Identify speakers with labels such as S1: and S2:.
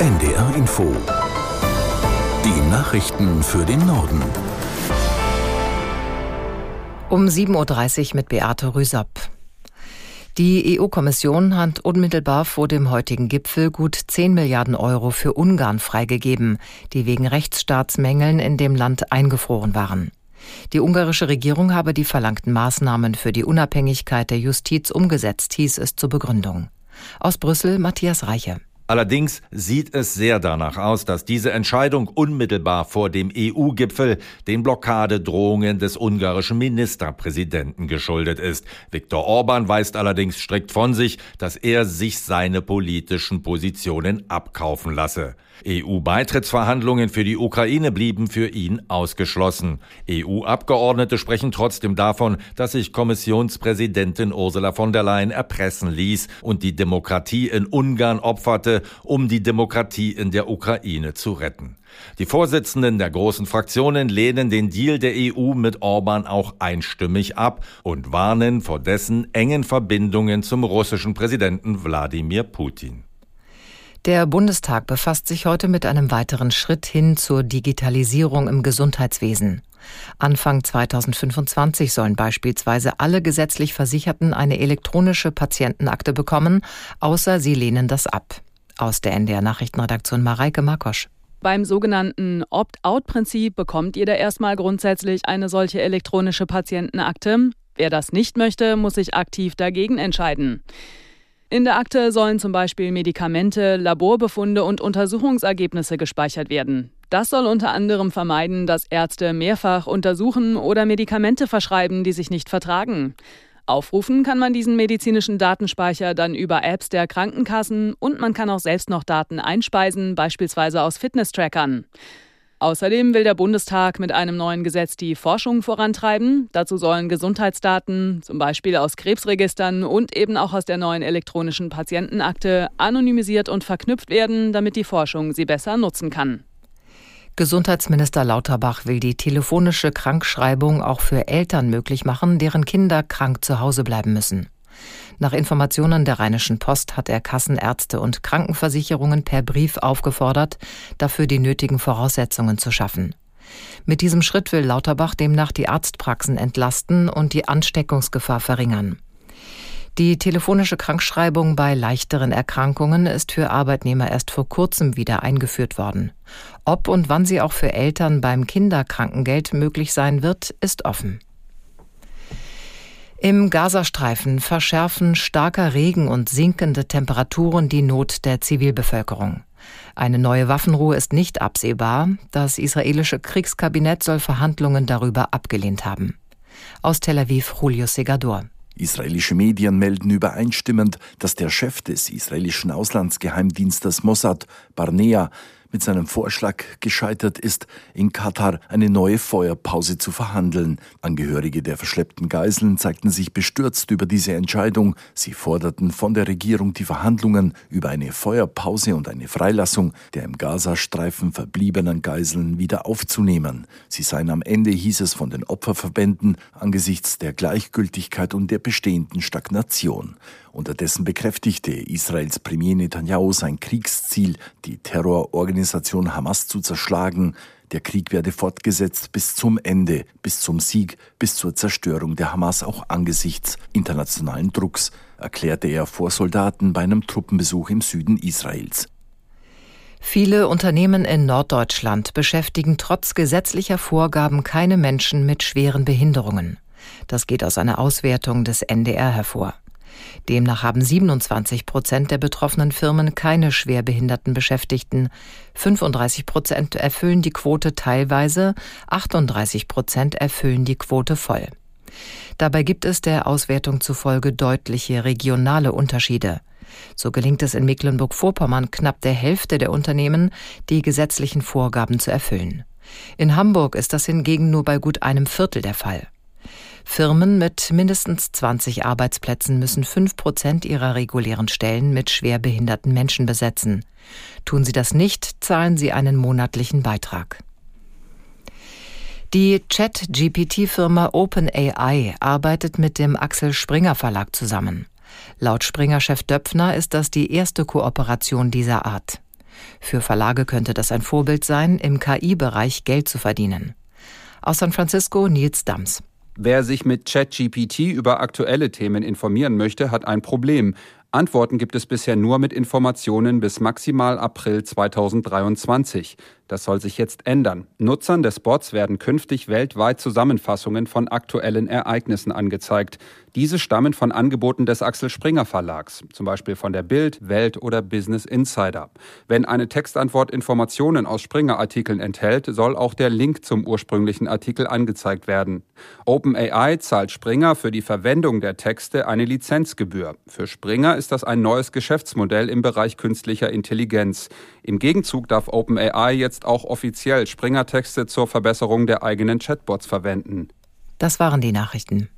S1: NDR Info. Die Nachrichten für den Norden.
S2: Um 7.30 Uhr mit Beate Rüsop. Die EU-Kommission hat unmittelbar vor dem heutigen Gipfel gut 10 Milliarden Euro für Ungarn freigegeben, die wegen Rechtsstaatsmängeln in dem Land eingefroren waren. Die ungarische Regierung habe die verlangten Maßnahmen für die Unabhängigkeit der Justiz umgesetzt, hieß es zur Begründung. Aus Brüssel Matthias Reiche.
S3: Allerdings sieht es sehr danach aus, dass diese Entscheidung unmittelbar vor dem EU-Gipfel den Blockadedrohungen des ungarischen Ministerpräsidenten geschuldet ist. Viktor Orban weist allerdings strikt von sich, dass er sich seine politischen Positionen abkaufen lasse. EU-Beitrittsverhandlungen für die Ukraine blieben für ihn ausgeschlossen. EU-Abgeordnete sprechen trotzdem davon, dass sich Kommissionspräsidentin Ursula von der Leyen erpressen ließ und die Demokratie in Ungarn opferte, um die Demokratie in der Ukraine zu retten. Die Vorsitzenden der großen Fraktionen lehnen den Deal der EU mit Orban auch einstimmig ab und warnen vor dessen engen Verbindungen zum russischen Präsidenten Wladimir Putin.
S2: Der Bundestag befasst sich heute mit einem weiteren Schritt hin zur Digitalisierung im Gesundheitswesen. Anfang 2025 sollen beispielsweise alle gesetzlich Versicherten eine elektronische Patientenakte bekommen, außer sie lehnen das ab. Aus der NDR Nachrichtenredaktion Mareike Markosch.
S4: Beim sogenannten Opt-out-Prinzip bekommt jeder erstmal grundsätzlich eine solche elektronische Patientenakte. Wer das nicht möchte, muss sich aktiv dagegen entscheiden. In der Akte sollen zum Beispiel Medikamente, Laborbefunde und Untersuchungsergebnisse gespeichert werden. Das soll unter anderem vermeiden, dass Ärzte mehrfach untersuchen oder Medikamente verschreiben, die sich nicht vertragen. Aufrufen kann man diesen medizinischen Datenspeicher dann über Apps der Krankenkassen und man kann auch selbst noch Daten einspeisen, beispielsweise aus Fitness-Trackern. Außerdem will der Bundestag mit einem neuen Gesetz die Forschung vorantreiben. Dazu sollen Gesundheitsdaten, zum Beispiel aus Krebsregistern und eben auch aus der neuen elektronischen Patientenakte, anonymisiert und verknüpft werden, damit die Forschung sie besser nutzen kann.
S2: Gesundheitsminister Lauterbach will die telefonische Krankschreibung auch für Eltern möglich machen, deren Kinder krank zu Hause bleiben müssen. Nach Informationen der Rheinischen Post hat er Kassenärzte und Krankenversicherungen per Brief aufgefordert, dafür die nötigen Voraussetzungen zu schaffen. Mit diesem Schritt will Lauterbach demnach die Arztpraxen entlasten und die Ansteckungsgefahr verringern. Die telefonische Krankschreibung bei leichteren Erkrankungen ist für Arbeitnehmer erst vor kurzem wieder eingeführt worden. Ob und wann sie auch für Eltern beim Kinderkrankengeld möglich sein wird, ist offen. Im Gazastreifen verschärfen starker Regen und sinkende Temperaturen die Not der Zivilbevölkerung. Eine neue Waffenruhe ist nicht absehbar. Das israelische Kriegskabinett soll Verhandlungen darüber abgelehnt haben. Aus Tel Aviv Julio Segador.
S5: Israelische Medien melden übereinstimmend, dass der Chef des israelischen Auslandsgeheimdienstes Mossad, Barnea, mit seinem Vorschlag gescheitert ist, in Katar eine neue Feuerpause zu verhandeln. Angehörige der verschleppten Geiseln zeigten sich bestürzt über diese Entscheidung. Sie forderten von der Regierung die Verhandlungen über eine Feuerpause und eine Freilassung der im Gazastreifen verbliebenen Geiseln wieder aufzunehmen. Sie seien am Ende, hieß es von den Opferverbänden, angesichts der Gleichgültigkeit und der bestehenden Stagnation. Unterdessen bekräftigte Israels Premier Netanyahu sein Kriegsziel, die Terrororganisation Hamas zu zerschlagen. Der Krieg werde fortgesetzt bis zum Ende, bis zum Sieg, bis zur Zerstörung der Hamas auch angesichts internationalen Drucks, erklärte er vor Soldaten bei einem Truppenbesuch im Süden Israels.
S2: Viele Unternehmen in Norddeutschland beschäftigen trotz gesetzlicher Vorgaben keine Menschen mit schweren Behinderungen. Das geht aus einer Auswertung des NDR hervor. Demnach haben 27 Prozent der betroffenen Firmen keine schwerbehinderten Beschäftigten. 35 Prozent erfüllen die Quote teilweise, 38 Prozent erfüllen die Quote voll. Dabei gibt es der Auswertung zufolge deutliche regionale Unterschiede. So gelingt es in Mecklenburg-Vorpommern knapp der Hälfte der Unternehmen, die gesetzlichen Vorgaben zu erfüllen. In Hamburg ist das hingegen nur bei gut einem Viertel der Fall. Firmen mit mindestens 20 Arbeitsplätzen müssen 5 Prozent ihrer regulären Stellen mit schwerbehinderten Menschen besetzen. Tun sie das nicht, zahlen sie einen monatlichen Beitrag. Die Chat-GPT-Firma OpenAI arbeitet mit dem Axel Springer Verlag zusammen. Laut Springer-Chef Döpfner ist das die erste Kooperation dieser Art. Für Verlage könnte das ein Vorbild sein, im KI-Bereich Geld zu verdienen. Aus San Francisco Nils Dams.
S6: Wer sich mit ChatGPT über aktuelle Themen informieren möchte, hat ein Problem. Antworten gibt es bisher nur mit Informationen bis maximal April 2023. Das soll sich jetzt ändern. Nutzern des Bots werden künftig weltweit Zusammenfassungen von aktuellen Ereignissen angezeigt. Diese stammen von Angeboten des Axel Springer Verlags, zum Beispiel von der Bild, Welt oder Business Insider. Wenn eine Textantwort Informationen aus Springer-Artikeln enthält, soll auch der Link zum ursprünglichen Artikel angezeigt werden. OpenAI zahlt Springer für die Verwendung der Texte eine Lizenzgebühr. Für Springer ist das ein neues Geschäftsmodell im Bereich künstlicher Intelligenz. Im Gegenzug darf OpenAI jetzt auch offiziell Springer-Texte zur Verbesserung der eigenen Chatbots verwenden.
S2: Das waren die Nachrichten.